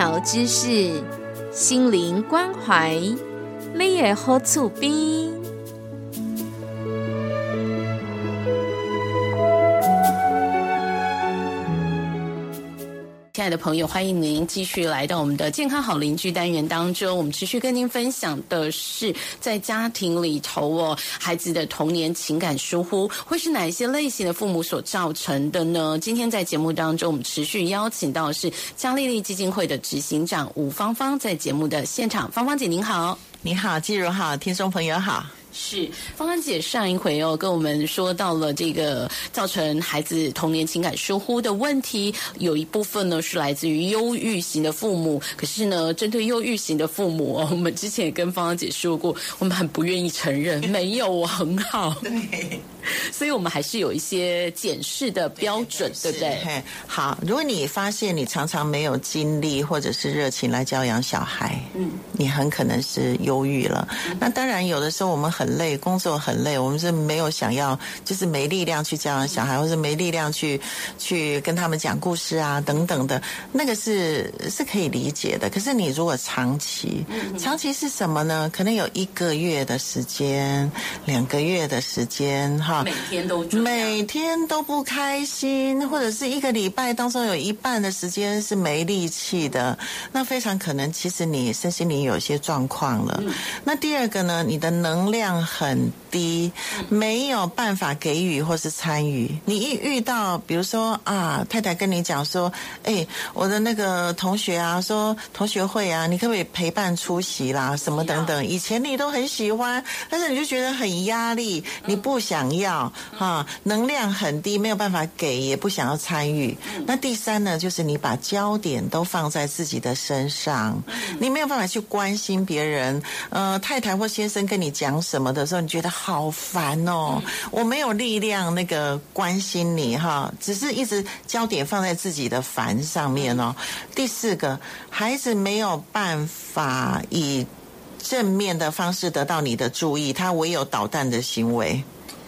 疗知识，心灵关怀，你也好厝边。的朋友，欢迎您继续来到我们的健康好邻居单元当中。我们持续跟您分享的是，在家庭里头哦，孩子的童年情感疏忽会是哪一些类型的父母所造成的呢？今天在节目当中，我们持续邀请到的是嘉丽丽基金会的执行长吴芳芳，在节目的现场，芳芳姐您好，你好，季如好，听众朋友好。是芳芳姐上一回哦，跟我们说到了这个造成孩子童年情感疏忽的问题，有一部分呢是来自于忧郁型的父母。可是呢，针对忧郁型的父母哦，我们之前也跟芳芳姐说过，我们很不愿意承认 没有我很好。对。所以我们还是有一些检视的标准，对不对？好，如果你发现你常常没有精力或者是热情来教养小孩，嗯，你很可能是忧郁了。那当然，有的时候我们很累，工作很累，我们是没有想要，就是没力量去教养小孩，或是没力量去去跟他们讲故事啊等等的，那个是是可以理解的。可是你如果长期，长期是什么呢？可能有一个月的时间，两个月的时间。每天都每天都不开心，或者是一个礼拜当中有一半的时间是没力气的，那非常可能其实你身心灵有些状况了。那第二个呢，你的能量很低，没有办法给予或是参与。你一遇到，比如说啊，太太跟你讲说，哎，我的那个同学啊，说同学会啊，你可不可以陪伴出席啦，什么等等？以前你都很喜欢，但是你就觉得很压力，你不想。要哈，能量很低，没有办法给，也不想要参与。那第三呢，就是你把焦点都放在自己的身上，你没有办法去关心别人。呃，太太或先生跟你讲什么的时候，你觉得好烦哦，我没有力量那个关心你哈，只是一直焦点放在自己的烦上面哦。第四个，孩子没有办法以正面的方式得到你的注意，他唯有捣蛋的行为。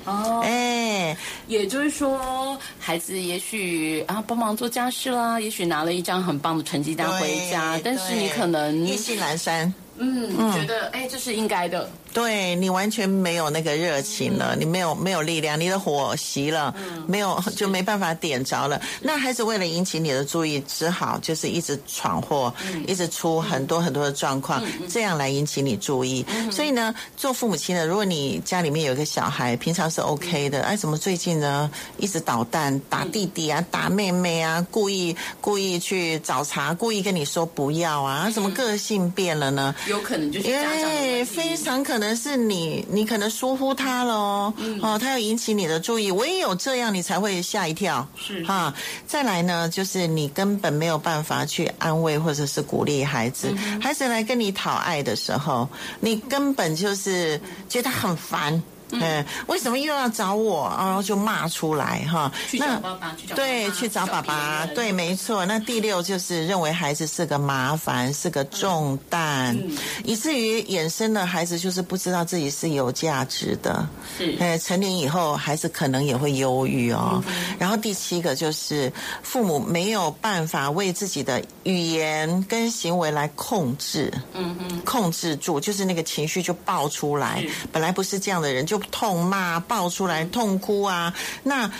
哦，哎，也就是说，孩子也许啊帮忙做家事啦，也许拿了一张很棒的成绩单回家，但是你可能意兴阑珊，嗯，觉得哎这是应该的。对你完全没有那个热情了，你没有没有力量，你的火熄了，没有就没办法点着了。那孩子为了引起你的注意，只好就是一直闯祸，一直出很多很多的状况，这样来引起你注意。所以呢，做父母亲的，如果你家里面有一个小孩，平常是 OK 的，哎，怎么最近呢一直捣蛋，打弟弟啊，打妹妹啊，故意故意去找茬，故意跟你说不要啊，怎么个性变了呢？有可能就是家长非常可能。可能是你，你可能疏忽他了哦，哦，他要引起你的注意，唯有这样你才会吓一跳，是哈。再来呢，就是你根本没有办法去安慰或者是鼓励孩子，孩子来跟你讨爱的时候，你根本就是觉得很烦。嗯，为什么又要找我？然后就骂出来哈。去找爸爸，对，去找爸爸，对，没错。那第六就是认为孩子是个麻烦，是个重担，以至于衍生的孩子就是不知道自己是有价值的。是，哎，成年以后孩子可能也会忧郁哦。然后第七个就是父母没有办法为自己的语言跟行为来控制，嗯嗯，控制住，就是那个情绪就爆出来。本来不是这样的人就。痛骂、爆出来、痛哭啊！那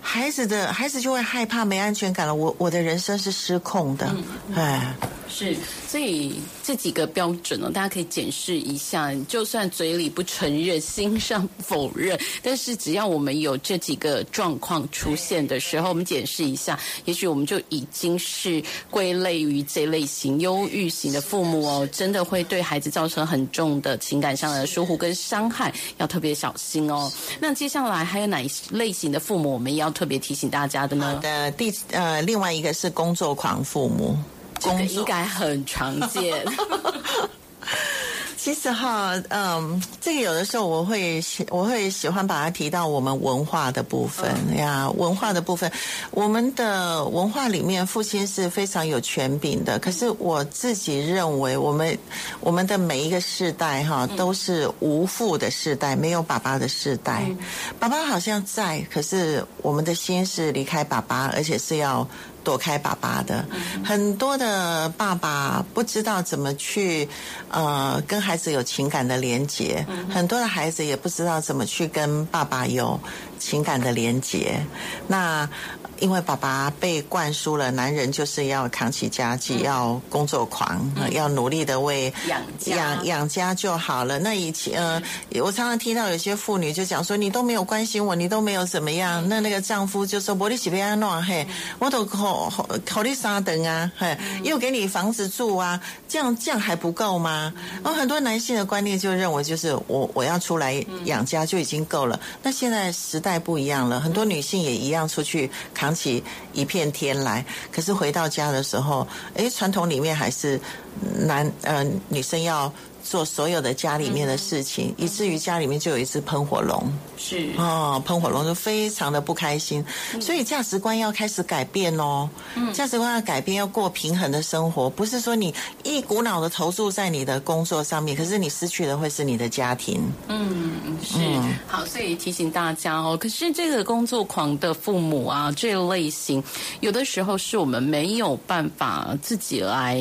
孩子的孩子就会害怕、没安全感了。我我的人生是失控的，哎。是，所以这几个标准呢，大家可以检视一下。就算嘴里不承认，心上否认，但是只要我们有这几个状况出现的时候，我们检视一下，也许我们就已经是归类于这类型忧郁型的父母哦，真的会对孩子造成很重的情感上的疏忽跟伤害，要特别小心哦。那接下来还有哪一类型的父母，我们也要特别提醒大家的呢？的第呃，另外一个是工作狂父母。这个应该很常见。其实哈，嗯，这个有的时候我会喜，我会喜欢把它提到我们文化的部分呀。文化的部分，我们的文化里面，父亲是非常有权柄的。可是我自己认为，我们我们的每一个世代哈，都是无父的世代，没有爸爸的世代。爸爸好像在，可是我们的心是离开爸爸，而且是要。躲开爸爸的很多的爸爸不知道怎么去呃跟孩子有情感的连接，很多的孩子也不知道怎么去跟爸爸有情感的连接。那。因为爸爸被灌输了，男人就是要扛起家计，要工作狂，要努力的为养养养家就好了。那以前，呃，我常常听到有些妇女就讲说：“你都没有关心我，你都没有怎么样。”那那个丈夫就说：“我的喜被安诺嘿，我都考考虑沙等啊，嘿，又给你房子住啊，这样这样还不够吗？”然后很多男性的观念就认为，就是我我要出来养家就已经够了。那现在时代不一样了，很多女性也一样出去扛。想起一片天来，可是回到家的时候，哎，传统里面还是男呃女生要。做所有的家里面的事情，以至于家里面就有一只喷火龙。是哦，喷火龙就非常的不开心，所以价值观要开始改变哦。嗯，价值观要改变，要过平衡的生活，不是说你一股脑的投注在你的工作上面，可是你失去的会是你的家庭。嗯，是好，所以提醒大家哦。可是这个工作狂的父母啊，这类型有的时候是我们没有办法自己来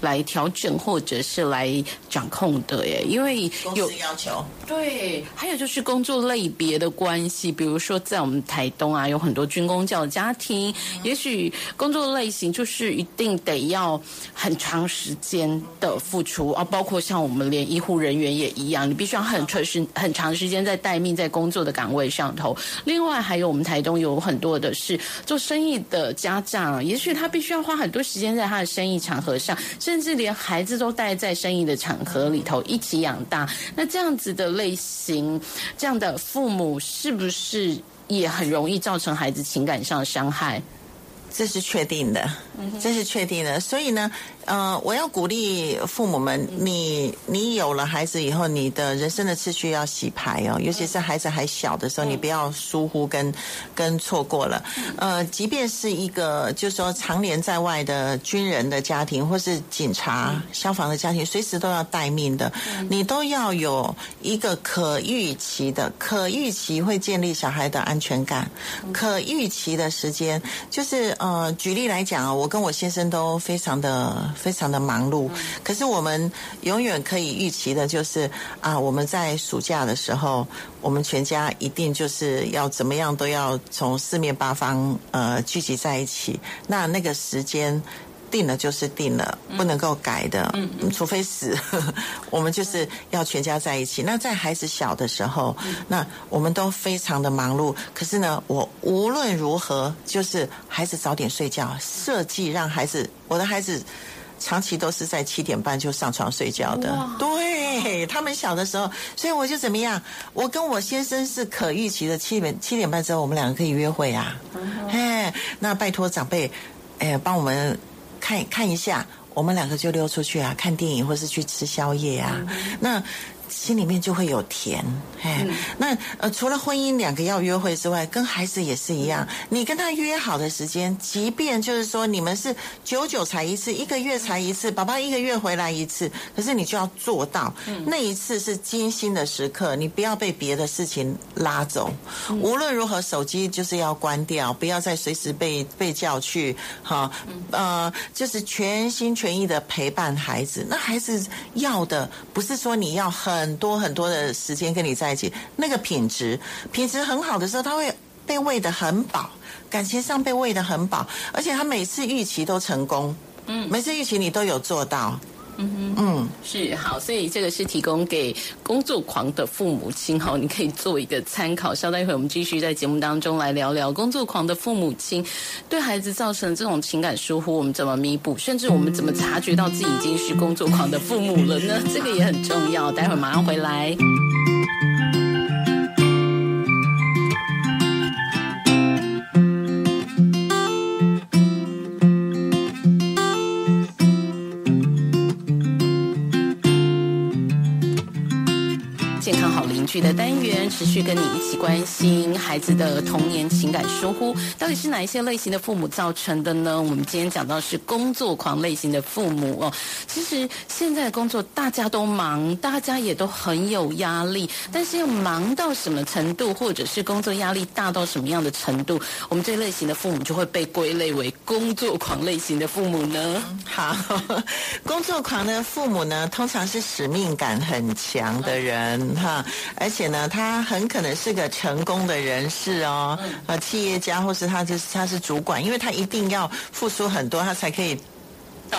来调整，或者是来。掌控的耶，因为有要求。对，还有就是工作类别的关系，比如说在我们台东啊，有很多军工教家庭，也许工作类型就是一定得要很长时间的付出啊，包括像我们连医护人员也一样，你必须要很长时很长时间在待命在工作的岗位上头。另外还有我们台东有很多的是做生意的家长，也许他必须要花很多时间在他的生意场合上，甚至连孩子都待在生意的场。河里头一起养大，那这样子的类型，这样的父母是不是也很容易造成孩子情感上的伤害？这是确定的，这是确定的。所以呢。呃，我要鼓励父母们，你你有了孩子以后，你的人生的次序要洗牌哦，尤其是孩子还小的时候，你不要疏忽跟跟错过了。呃，即便是一个就是说常年在外的军人的家庭，或是警察、消防的家庭，随时都要待命的，你都要有一个可预期的、可预期会建立小孩的安全感。可预期的时间，就是呃，举例来讲啊，我跟我先生都非常的。非常的忙碌，可是我们永远可以预期的就是啊，我们在暑假的时候，我们全家一定就是要怎么样都要从四面八方呃聚集在一起。那那个时间定了就是定了，不能够改的，除非死，我们就是要全家在一起。那在孩子小的时候，那我们都非常的忙碌。可是呢，我无论如何就是孩子早点睡觉，设计让孩子，我的孩子。长期都是在七点半就上床睡觉的，对他们小的时候，所以我就怎么样？我跟我先生是可预期的，七点七点半之后我们两个可以约会啊。哎，那拜托长辈，哎，帮我们看看一下，我们两个就溜出去啊，看电影或是去吃宵夜啊。那。心里面就会有甜，哎，那呃，除了婚姻两个要约会之外，跟孩子也是一样。你跟他约好的时间，即便就是说你们是久久才一次，一个月才一次，宝宝一个月回来一次，可是你就要做到那一次是精心的时刻，你不要被别的事情拉走。无论如何，手机就是要关掉，不要再随时被被叫去，哈，呃，就是全心全意的陪伴孩子。那孩子要的不是说你要很。很多很多的时间跟你在一起，那个品质品质很好的时候，他会被喂得很饱，感情上被喂得很饱，而且他每次预期都成功，嗯，每次预期你都有做到。嗯哼，嗯，是好，所以这个是提供给工作狂的父母亲哈，你可以做一个参考。稍待一会，我们继续在节目当中来聊聊工作狂的父母亲对孩子造成这种情感疏忽，我们怎么弥补，甚至我们怎么察觉到自己已经是工作狂的父母了呢？这个也很重要。待会儿马上回来。续的单元，持续跟你一起关心孩子的童年情感疏忽，到底是哪一些类型的父母造成的呢？我们今天讲到是工作狂类型的父母哦。其实现在的工作大家都忙，大家也都很有压力，但是要忙到什么程度，或者是工作压力大到什么样的程度，我们这类型的父母就会被归类为工作狂类型的父母呢？好，工作狂的父母呢，通常是使命感很强的人哈，而且呢，他很可能是个成功的人士哦，呃，企业家或是他就是他是主管，因为他一定要付出很多，他才可以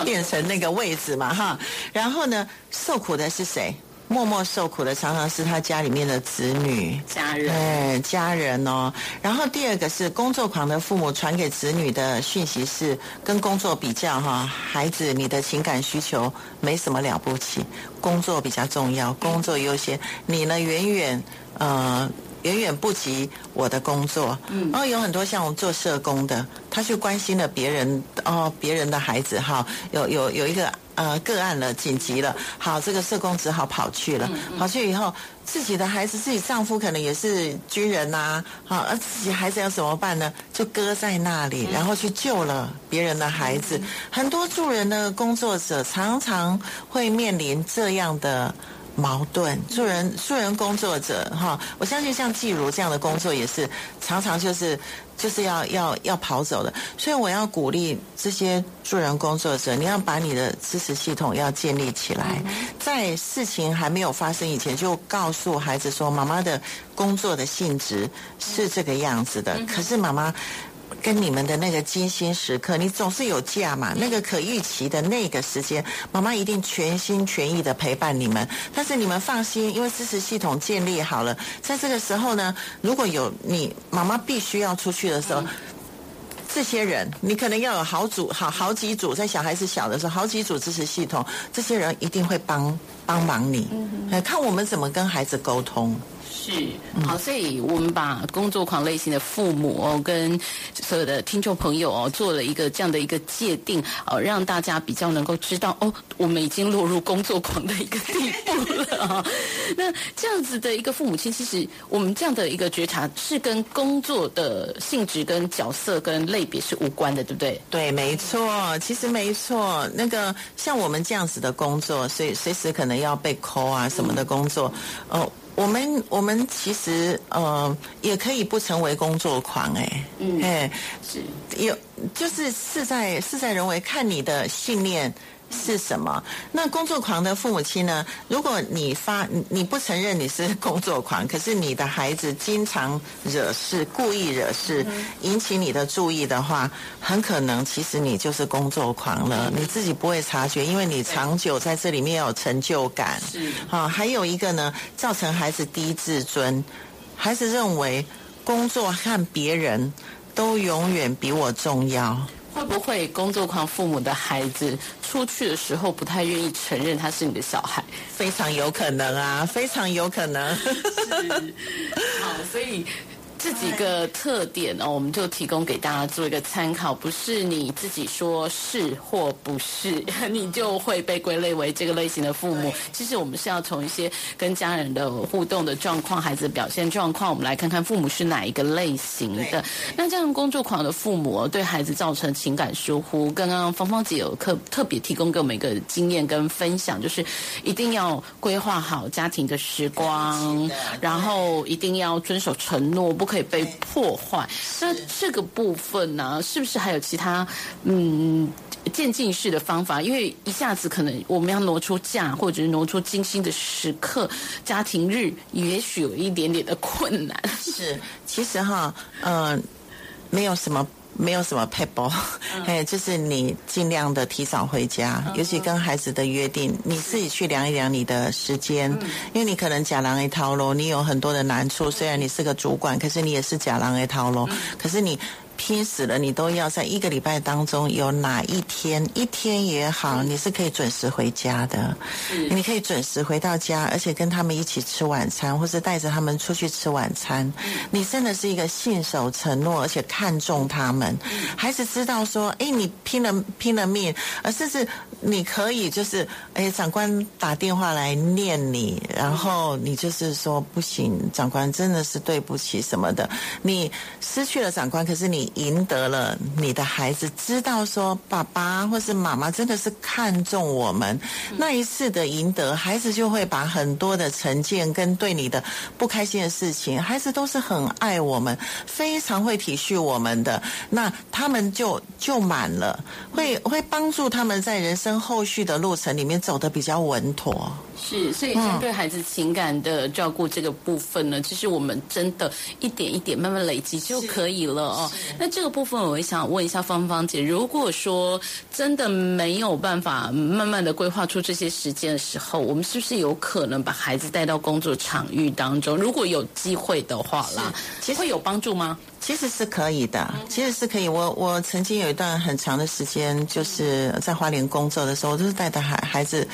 变成那个位置嘛哈。然后呢，受苦的是谁？默默受苦的常常是他家里面的子女、家人，哎，家人哦。然后第二个是工作狂的父母传给子女的讯息是跟工作比较哈，孩子你的情感需求没什么了不起，工作比较重要，工作优先，你呢远远呃。远远不及我的工作，嗯，然后有很多像我做社工的，他去关心了别人哦，别人的孩子哈，有有有一个呃个案了，紧急了，好，这个社工只好跑去了，跑去以后，自己的孩子，自己丈夫可能也是军人呐，好，而自己孩子要怎么办呢？就搁在那里，然后去救了别人的孩子。很多助人的工作者常常会面临这样的。矛盾，助人助人工作者哈，我相信像季如这样的工作也是常常就是就是要要要跑走的，所以我要鼓励这些助人工作者，你要把你的支持系统要建立起来，在事情还没有发生以前，就告诉孩子说，妈妈的工作的性质是这个样子的，可是妈妈。跟你们的那个精心时刻，你总是有假嘛？那个可预期的那个时间，妈妈一定全心全意的陪伴你们。但是你们放心，因为支持系统建立好了，在这个时候呢，如果有你妈妈必须要出去的时候，这些人你可能要有好组好好几组，在小孩子小的时候，好几组支持系统，这些人一定会帮帮忙你。看我们怎么跟孩子沟通。是好，所以我们把工作狂类型的父母，跟所有的听众朋友哦，做了一个这样的一个界定哦，让大家比较能够知道哦，我们已经落入工作狂的一个地步了啊。那这样子的一个父母亲，其实我们这样的一个觉察是跟工作的性质、跟角色、跟类别是无关的，对不对？对，没错，其实没错。那个像我们这样子的工作，随随时可能要被扣啊什么的工作，哦。我们我们其实呃也可以不成为工作狂哎，嗯哎是有就是事在事在人为，看你的信念。是什么？那工作狂的父母亲呢？如果你发你不承认你是工作狂，可是你的孩子经常惹事，故意惹事，引起你的注意的话，很可能其实你就是工作狂了，你自己不会察觉，因为你长久在这里面有成就感。是啊，还有一个呢，造成孩子低自尊，孩子认为工作和别人都永远比我重要。会不会工作狂父母的孩子出去的时候不太愿意承认他是你的小孩？非常有可能啊，非常有可能。好，所以。这几个特点呢，我们就提供给大家做一个参考。不是你自己说是或不是，你就会被归类为这个类型的父母。其实我们是要从一些跟家人的互动的状况、孩子的表现状况，我们来看看父母是哪一个类型的。那这样工作狂的父母对孩子造成情感疏忽，刚刚芳芳姐有特特别提供给我们一个经验跟分享，就是一定要规划好家庭的时光，然后一定要遵守承诺，不。可以被破坏，那这个部分呢，是不是还有其他嗯渐进式的方法？因为一下子可能我们要挪出假，或者是挪出精心的时刻，家庭日，也许有一点点的困难。是，其实哈，嗯，没有什么。没有什么哎，就是你尽量的提早回家，尤其跟孩子的约定，你自己去量一量你的时间，因为你可能假狼一套喽，你有很多的难处。虽然你是个主管，可是你也是假狼一套喽。可是你拼死了，你都要在一个礼拜当中有哪一天，一天也好，你是可以准时回家的。你可以准时回到家，而且跟他们一起吃晚餐，或是带着他们出去吃晚餐。你真的是一个信守承诺，而且看重他们。孩子知道说，哎，你拼了拼了命，而甚至你可以就是，哎，长官打电话来念你，然后你就是说不行，长官真的是对不起什么的。你失去了长官，可是你赢得了你的孩子，知道说爸爸或是妈妈真的是看重我们。那一次的赢得，孩子就会把很多的成见跟对你的不开心的事情，孩子都是很爱我们，非常会体恤我们的。那他们就就满了，会会帮助他们在人生后续的路程里面走得比较稳妥。是，所以针对孩子情感的照顾这个部分呢，其实我们真的一点一点慢慢累积就可以了哦。那这个部分，我也想问一下芳芳姐，如果说真的没有办法慢慢的规划出这些时间的时候，我们是不是有可能把孩子带到工作场域当中？如果有机会的话啦，其实会有帮助吗？其实是可以的，其实是可以。我我曾经有一段很长的时间，就是在花莲工作的时候，我都是带着孩孩子。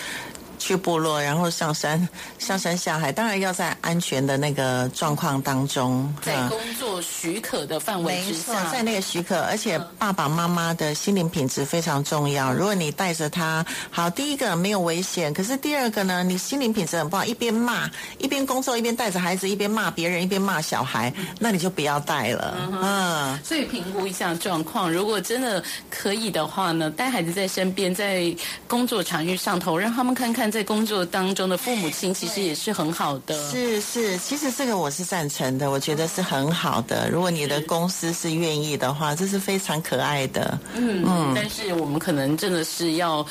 去部落，然后上山，上山下海，当然要在安全的那个状况当中，在工作许可的范围之下，在那个许可，而且爸爸妈妈的心灵品质非常重要。如果你带着他，好，第一个没有危险，可是第二个呢，你心灵品质很不好，一边骂，一边工作，一边带着孩子，一边骂别人，一边骂小孩，那你就不要带了。嗯，所以评估一下状况，如果真的可以的话呢，带孩子在身边，在工作场域上头，让他们看看。在工作当中的父母亲其实也是很好的，是是，其实这个我是赞成的，我觉得是很好的。如果你的公司是愿意的话，这是非常可爱的。嗯嗯，但是我们可能真的是要。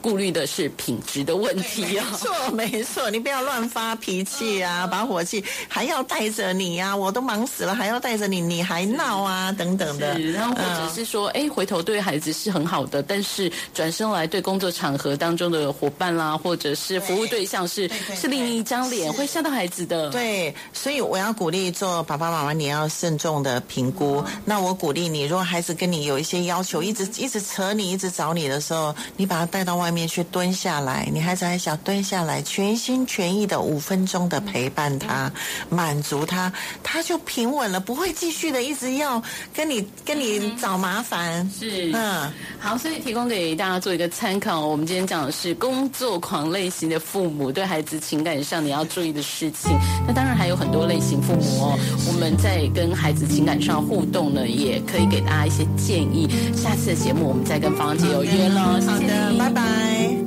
顾虑的是品质的问题啊，没错没错，你不要乱发脾气啊，把火气还要带着你呀，我都忙死了，还要带着你，你还闹啊，等等的。然后或者是说，哎，回头对孩子是很好的，但是转身来对工作场合当中的伙伴啦，或者是服务对象是是另一张脸，会吓到孩子的。对，所以我要鼓励做爸爸妈妈，你要慎重的评估。那我鼓励你，如果孩子跟你有一些要求，一直一直扯你，一直找你的时候，你把他带。到外面去蹲下来，你孩子还小，蹲下来，全心全意的五分钟的陪伴他，满足他，他就平稳了，不会继续的一直要跟你跟你找麻烦。是，嗯，好，所以提供给大家做一个参考。我们今天讲的是工作狂类型的父母对孩子情感上你要注意的事情。那当然还有很多类型父母哦，我们在跟孩子情感上互动呢，也可以给大家一些建议。下次的节目我们再跟芳姐有约了，好的，拜拜。Bye.